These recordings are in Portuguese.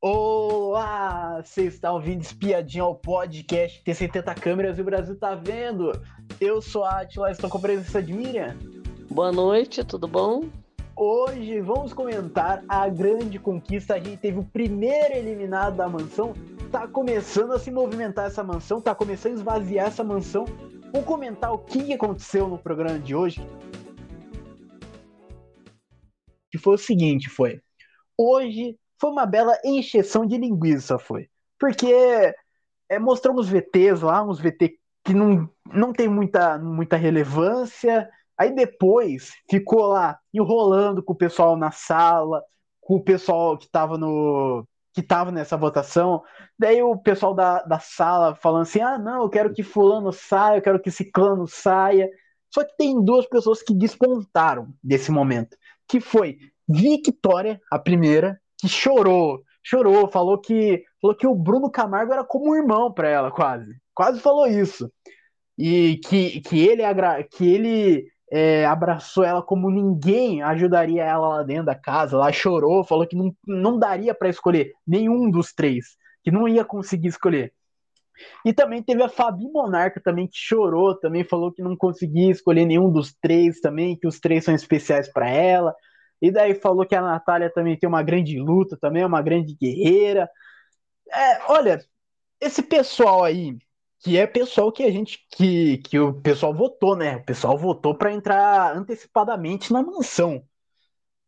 Olá! Você está ouvindo Espiadinha ao podcast Tem 70 câmeras e o Brasil tá vendo. Eu sou a Atila, estou com a presença de Miriam. Boa noite, tudo bom? Hoje vamos comentar a grande conquista. A gente teve o primeiro eliminado da mansão. Tá começando a se movimentar essa mansão, tá começando a esvaziar essa mansão. Vamos comentar o que aconteceu no programa de hoje. Que foi o seguinte, foi. Hoje foi uma bela encheção de linguiça, foi. Porque é, mostramos VTs lá, uns VT que não, não tem muita, muita relevância. Aí depois ficou lá enrolando com o pessoal na sala, com o pessoal que estava no que tava nessa votação. Daí o pessoal da, da sala falando assim: ah, não, eu quero que fulano saia, eu quero que ciclano saia. Só que tem duas pessoas que despontaram desse momento, que foi Victoria, a primeira, que chorou, chorou, falou que falou que o Bruno Camargo era como um irmão para ela, quase, quase falou isso, e que, que ele que ele é, abraçou ela como ninguém ajudaria ela lá dentro da casa, lá chorou, falou que não, não daria para escolher nenhum dos três, que não ia conseguir escolher. E também teve a Fabi Monarca também que chorou, também falou que não conseguia escolher nenhum dos três também, que os três são especiais para ela. E daí falou que a Natália também tem uma grande luta, também é uma grande guerreira. É, olha, esse pessoal aí, que é pessoal que a gente, que, que o pessoal votou, né? O pessoal votou para entrar antecipadamente na mansão.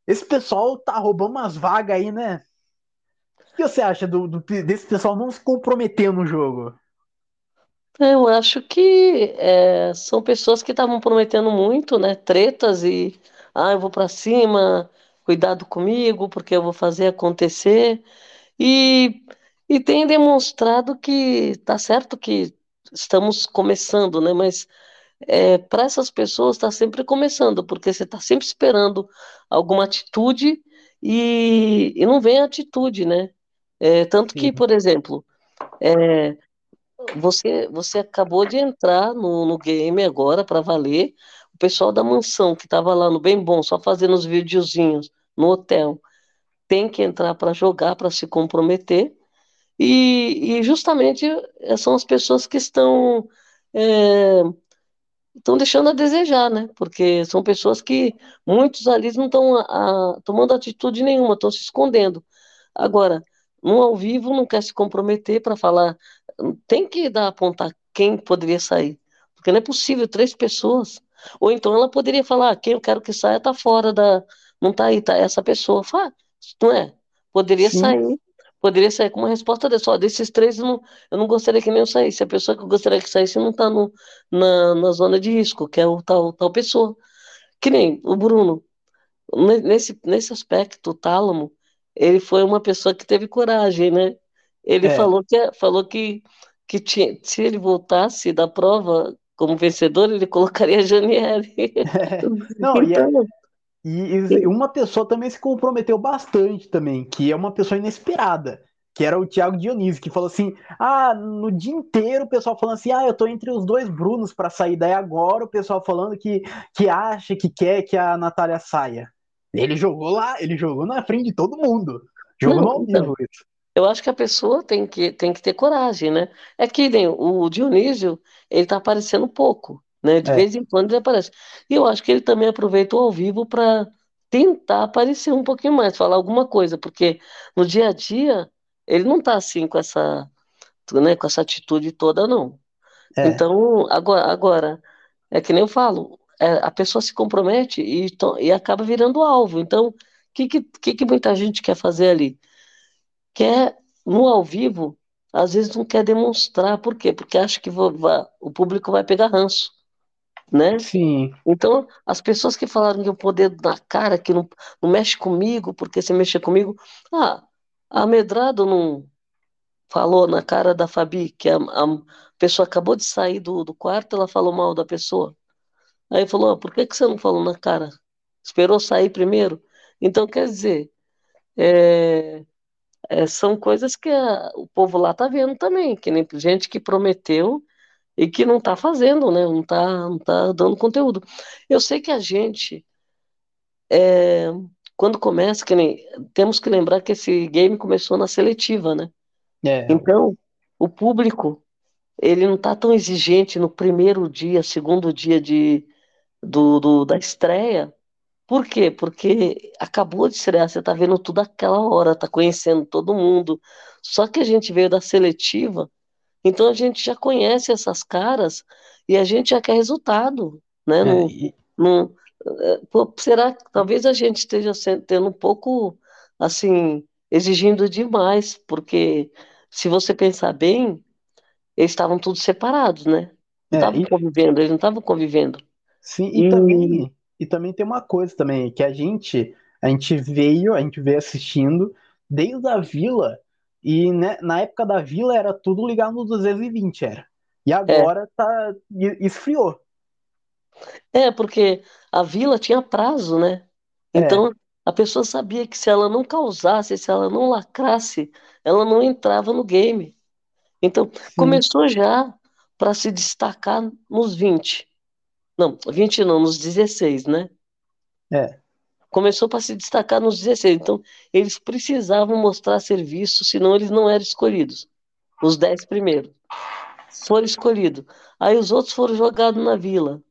Esse pessoal tá roubando umas vagas aí, né? O que você acha do, do desse pessoal não se comprometer no jogo? Eu acho que é, são pessoas que estavam prometendo muito, né? Tretas e ah, eu vou para cima, cuidado comigo, porque eu vou fazer acontecer. E, e tem demonstrado que tá certo que estamos começando, né? Mas é, para essas pessoas está sempre começando, porque você está sempre esperando alguma atitude e, e não vem a atitude, né? É, tanto que, por exemplo, é, você, você acabou de entrar no, no game agora para valer pessoal da mansão que estava lá no Bem Bom, só fazendo os videozinhos no hotel, tem que entrar para jogar, para se comprometer. E, e, justamente eh, são as pessoas que estão é, estão deixando a desejar, né? Porque são pessoas que muitos ali não estão tomando atitude nenhuma, estão se escondendo. Agora, no ao vivo não quer se comprometer para falar, tem que dar apontar quem poderia sair, porque não é possível três pessoas ou então ela poderia falar, quem eu quero que saia está fora da. Não está aí, tá essa pessoa. Fala, não é? Poderia Sim. sair. Poderia sair com uma resposta dessa. Ó, desses três, eu não, eu não gostaria que nem eu saísse. A pessoa que eu gostaria que saísse não está na, na zona de risco, que é o tal, tal pessoa. Que nem o Bruno. Nesse, nesse aspecto, o Tálamo, ele foi uma pessoa que teve coragem, né? Ele é. falou que, falou que, que tinha, se ele voltasse da prova como vencedor, ele colocaria a Janiele. É. Não, então... e, e, uma pessoa também se comprometeu bastante também, que é uma pessoa inesperada, que era o Thiago Dionísio, que falou assim: ah, no dia inteiro o pessoal falando assim, ah, eu tô entre os dois Brunos para sair, daí agora o pessoal falando que, que acha, que quer que a Natália saia. Ele jogou lá, ele jogou na frente de todo mundo. Jogou Não, ao vivo então, isso. Eu acho que a pessoa tem que, tem que ter coragem, né? É que nem o Dionísio, ele tá aparecendo pouco, né? De é. vez em quando ele aparece. E eu acho que ele também aproveitou ao vivo para tentar aparecer um pouquinho mais, falar alguma coisa, porque no dia a dia ele não tá assim com essa, né, com essa atitude toda, não. É. Então, agora, agora, é que nem eu falo, é, a pessoa se compromete e, e acaba virando alvo. Então, o que, que, que muita gente quer fazer ali? quer, no ao vivo, às vezes não quer demonstrar. Por quê? Porque acha que vou, o público vai pegar ranço. Né? Sim. Então, as pessoas que falaram que o poder na cara, que não, não mexe comigo, porque se mexer comigo. Ah, a Medrado não falou na cara da Fabi que a, a pessoa acabou de sair do, do quarto, ela falou mal da pessoa. Aí falou: ah, por que, que você não falou na cara? Esperou sair primeiro? Então, quer dizer, é, é, são coisas que a, o povo lá tá vendo também, que nem gente que prometeu e que não está fazendo, né? Não está não tá dando conteúdo. Eu sei que a gente, é, quando começa, que nem, temos que lembrar que esse game começou na seletiva, né? É, Então, o público, ele não está tão exigente no primeiro dia, segundo dia de, do, do- da estreia. Por quê? Porque acabou de estrear, você está vendo tudo aquela hora, está conhecendo todo mundo. Só que a gente veio da seletiva, então a gente já conhece essas caras e a gente já quer resultado, né? é, Não, e- não, pô, será que talvez a gente esteja tendo um pouco, assim, exigindo demais, porque se você pensar bem, eles estavam todos separados, né? Não é, estavam e- convivendo, eles não estavam convivendo. sim, e E também, e também tem uma coisa também, que a gente, a gente veio, a gente veio assistindo desde a Vila, e né, na época da Vila era tudo ligado no 220, era. E é, agora tá, e- esfriou. é porque a vila tinha prazo, né? É, Então a pessoa sabia que se ela não causasse, se ela não lacrasse, ela não entrava no game. Então sim, começou já para se destacar nos 20. Não, 20 não, nos 16, né? é, Começou para se destacar nos 16. Então, eles precisavam mostrar serviço, senão eles não eram escolhidos. Os 10 primeiros foram escolhidos. Aí os outros foram jogados na vila.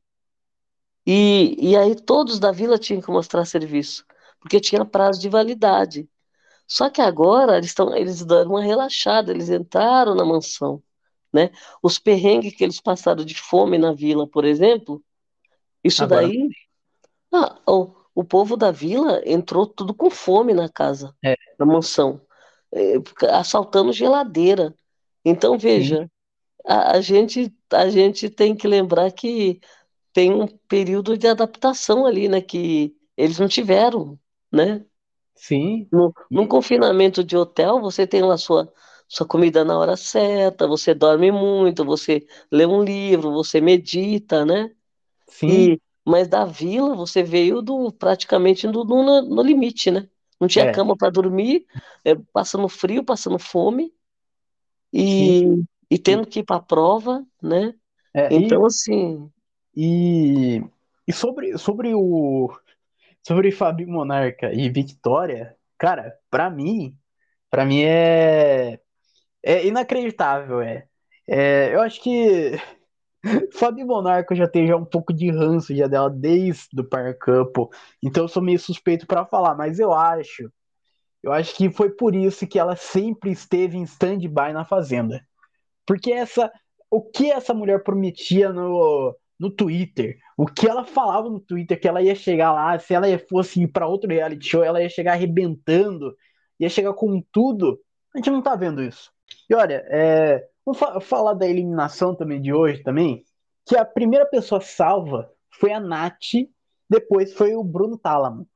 E, e aí todos da vila tinham que mostrar serviço, porque tinha prazo de validade. Só que agora eles estão, eles deram uma relaxada, eles entraram na mansão, né? Os perrengues que eles passaram de fome na vila, por exemplo, isso agora daí Ah, o, o povo da vila entrou tudo com fome na casa, É, na mansão, eh, assaltando geladeira. Então, veja, a, a gente, a gente tem que lembrar que tem um período de adaptação ali, né? Que eles não tiveram, né? sim, No, num confinamento de hotel, você tem lá sua, sua comida na hora certa, você dorme muito, você lê um livro, você medita, né? Sim, E, mas da vila você veio do praticamente do- no, no limite, né? Não tinha é, cama para dormir, é, passando frio, passando fome e, e e, tendo que ir para a prova, né? é, Então, e, assim, e, e sobre, sobre o sobre Fabi Monarca e Victoria, cara, pra mim, para mim é é inacreditável, é. É, eu acho que Fabi Monarca já tem já um pouco de ranço já dela desde o Par Couple, então eu sou meio suspeito pra falar, mas eu acho, eu acho que foi por isso que ela sempre esteve em stand-by na Fazenda. Porque essa, o que essa mulher prometia no, no Twitter, o que ela falava no Twitter, que ela ia chegar lá, se ela fosse ir para outro reality show, ela ia chegar arrebentando, ia chegar com tudo. A gente não tá vendo isso. E olha, é, vamos fa falar da eliminação também de hoje também, que a primeira pessoa salva foi a Nath, depois foi o Bruno Tálamo.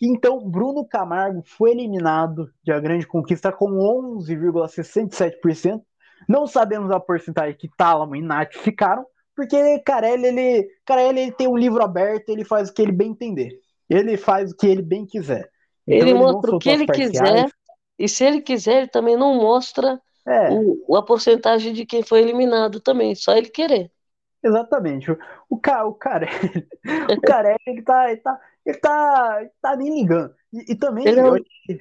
Então, Bruno Camargo foi eliminado de A Grande Conquista com 11,67%. Não sabemos a porcentagem que Tálamo e Nath ficaram, porque Carelli, ele, Carelli ele tem um livro aberto, ele faz o que ele bem entender. Ele faz o que ele bem quiser. Então ele ele mostra o que ele parciais. quiser, e se ele quiser, ele também não mostra É, o, a porcentagem de quem foi eliminado também, só ele querer. exatamente. O, o, o Carelli, o Carelli ele tá, ele tá, ele tá, ele tá nem ligando. E, e também Ele é o,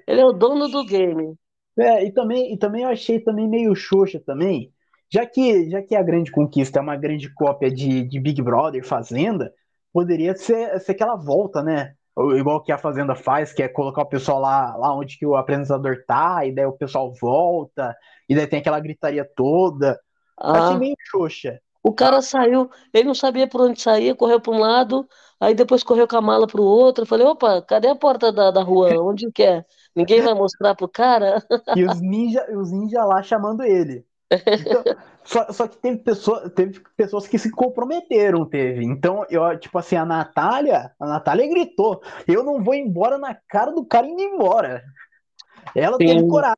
ele é o dono do game. É, e também, e também eu achei também meio xoxa também, já que, já que a Grande Conquista é uma grande cópia de, de Big Brother, Fazenda, poderia ser, ser aquela volta, né? Igual que a Fazenda faz, que é colocar o pessoal lá, lá onde que o apresentador tá, e daí o pessoal volta, e daí tem aquela gritaria toda. Achei Ah, meio xoxa. o cara saiu, ele não sabia por onde saía, correu para um lado, aí depois correu com a mala para o outro. Eu falei, opa, cadê a porta da, da rua? Onde que é? Ninguém vai mostrar pro cara? E os ninja, os ninja lá chamando ele. Então, só, só que teve, pessoa, teve pessoas que se comprometeram, teve. Então, eu, tipo assim, a Natália, a Natália gritou: Eu não vou embora na cara do cara indo embora. Ela teve Sim. coragem.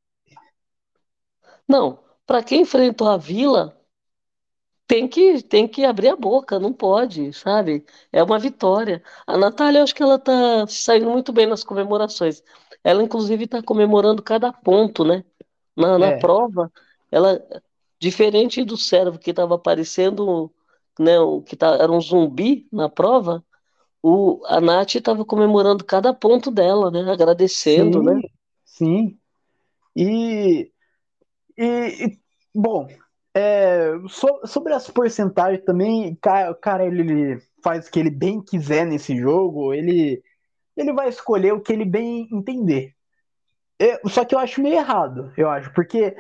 Não, para quem enfrentou a Vila, tem que, tem que abrir a boca, não pode, sabe? É uma vitória. A Natália, eu acho que ela tá saindo muito bem nas comemorações. Ela, inclusive, está comemorando cada ponto, né? Na, na É, prova, ela, diferente do servo que estava aparecendo, né, o que tá, era um zumbi na prova, o, a Nath estava comemorando cada ponto dela, né? Agradecendo, sim, né? Sim. E, e, e, bom, é, so, sobre as porcentagens também, o cara ele, ele faz o que ele bem quiser nesse jogo, ele, ele vai escolher o que ele bem entender. Eu, só que eu acho meio errado, eu acho, porque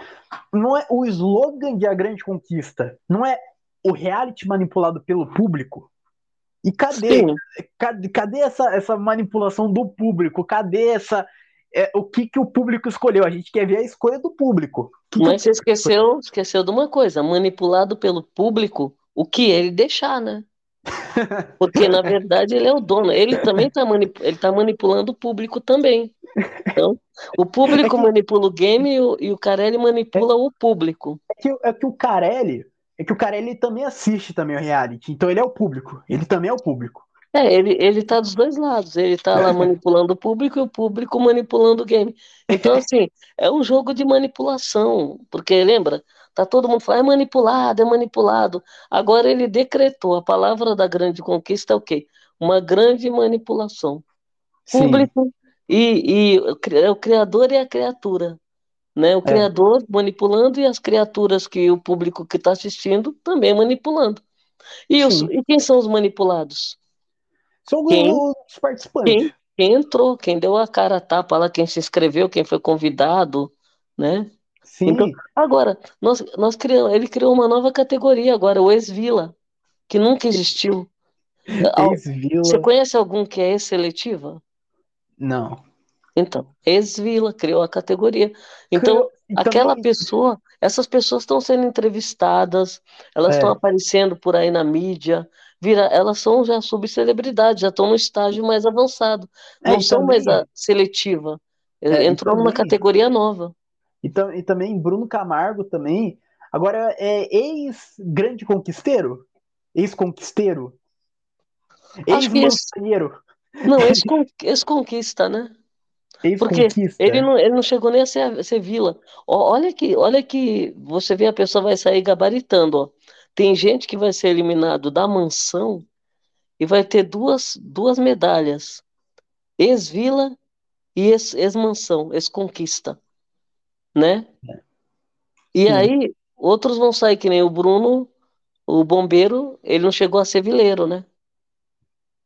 não é o slogan de A Grande Conquista, não é o reality manipulado pelo público. E cadê, cadê, cadê essa, essa manipulação do público? Cadê essa é, o que, que o público escolheu? A gente quer ver a escolha do público. Que Mas que você esqueceu, esqueceu de uma coisa: manipulado pelo público, o que ele deixar, né? Porque na verdade ele é o dono. Ele também está manip... ele tá manipulando o público também. Então, o público é que... manipula o game e o, e o Carelli manipula é... o público. É que, é que o Carelli é que o cara ele também assiste também o reality, então ele é o público, ele também é o público. É, ele, ele tá dos dois lados, ele tá lá manipulando o público e o público manipulando o game. Então, assim, é um jogo de manipulação, porque lembra, tá todo mundo falando, é manipulado, é manipulado. Agora ele decretou, a palavra da grande conquista é o quê? Uma grande manipulação. Público e, e o criador e a criatura né? O é. criador manipulando e as criaturas que o público que está assistindo também manipulando. E, os, e, quem são os manipulados? São quem, os participantes. Quem, quem, entrou, quem deu a cara a tapa lá, quem se inscreveu, quem foi convidado, né? Sim. Então, agora, nós, nós criamos, ele criou uma nova categoria agora, o ex-vila, que nunca existiu. Ex-vila. Você conhece algum que é ex-seletiva? Não. Então, ex-vila criou a categoria. Então, aquela pessoa, essas pessoas estão sendo entrevistadas, elas estão é. aparecendo por aí na mídia, vira, elas são já subcelebridades, já estão no estágio mais avançado. É, não são mais a seletiva. É, Entrou numa categoria nova. E, e também Bruno Camargo também. Agora é ex-grande conquisteiro? Ex-conquisteiro? Ex-manceiro? Não, ex-conquista, né? Porque ele não, ele não chegou nem a ser, a ser vila. olha que, olha que você vê a pessoa vai sair gabaritando. Ó. Tem gente que vai ser eliminado da mansão e vai ter duas, duas medalhas: ex-vila e ex-mansão, ex-conquista. Né? E Sim. aí, outros vão sair, que nem o Bruno, o bombeiro, ele não chegou a ser vileiro, né?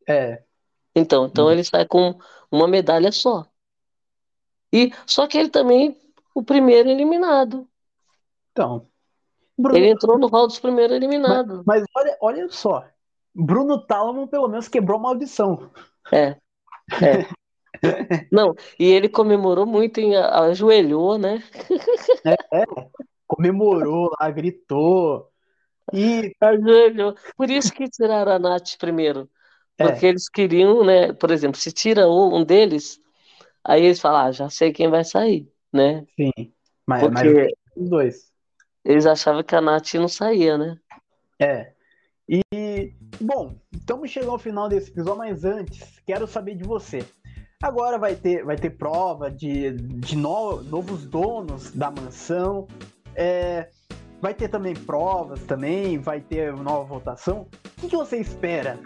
É. Então, então uhum. ele sai com uma medalha só. E só que ele também o primeiro eliminado. Então, Bruno... ele entrou no hall dos primeiros eliminados. Mas, mas, olha, olha só, Bruno Talman pelo menos quebrou uma audição. É. É. Não, e ele comemorou muito, em, ajoelhou, né? É, é, comemorou lá, gritou. E ajoelhou. Por isso que tiraram a Nath primeiro. Porque é. eles queriam, né? Por exemplo, se tira um deles, Aí eles falam, ah, já sei quem vai sair, né? Sim, mas, Porque mas os dois. Eles achavam que a Nath não saía, né? É. E, bom, estamos chegando ao final desse episódio, mas antes, quero saber de você. Agora vai ter, vai ter prova de, de no, novos donos da mansão. É, Vai ter também provas também, vai ter nova votação. O que, que você espera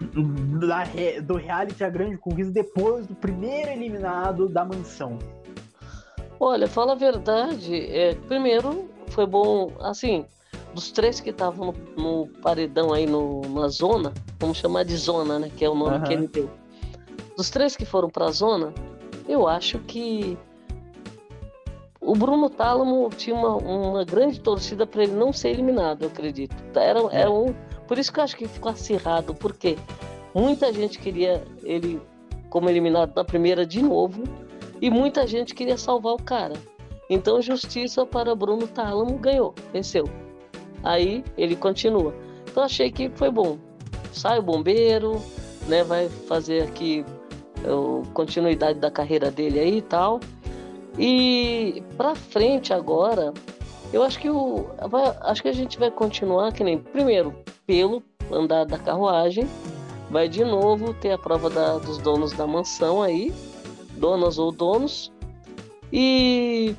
da, do reality A Grande Conquista depois do primeiro eliminado da mansão? Olha, fala a verdade. É, primeiro, foi bom, assim, dos três que estavam no, no, paredão aí no, na zona, vamos chamar de zona, né? Que é o nome uhum. que ele deu. Dos três que foram para a zona, eu acho que o Bruno Tálamo tinha uma, uma grande torcida para ele não ser eliminado, eu acredito. Era, era um, por isso que eu acho que ficou acirrado, porque muita gente queria ele como eliminado na primeira de novo e muita gente queria salvar o cara. Então, justiça para Bruno Tálamo ganhou, venceu. Aí ele continua. Então, achei que foi bom. Sai o bombeiro, né? Vai fazer aqui a continuidade da carreira dele aí e tal. E para frente agora, eu acho que o acho que a gente vai continuar que nem primeiro pelo andar da carruagem, vai de novo ter a prova da, dos donos da mansão aí, donas ou donos, e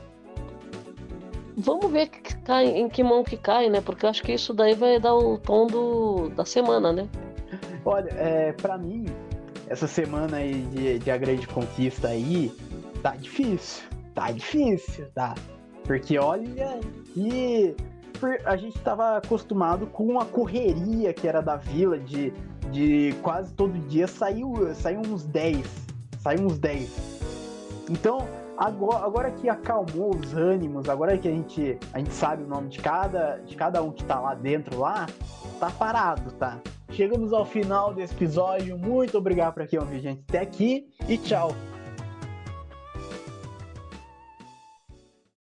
vamos ver que cai, em que mão que cai, né? Porque eu acho que isso daí vai dar o tom do, da semana, né? Olha, é, para mim, essa semana aí de, de a grande conquista aí, tá difícil. Tá difícil, tá? Porque olha, e a gente estava acostumado com a correria que era da vila, de, de quase todo dia saiu, saiu uns 10. Saiu uns 10. Então, agora, agora que acalmou os ânimos, agora que a gente, a gente sabe o nome de cada, de cada um que tá lá dentro lá, tá parado, tá? Chegamos ao final desse episódio. Muito obrigado para quem ouviu gente até aqui e tchau.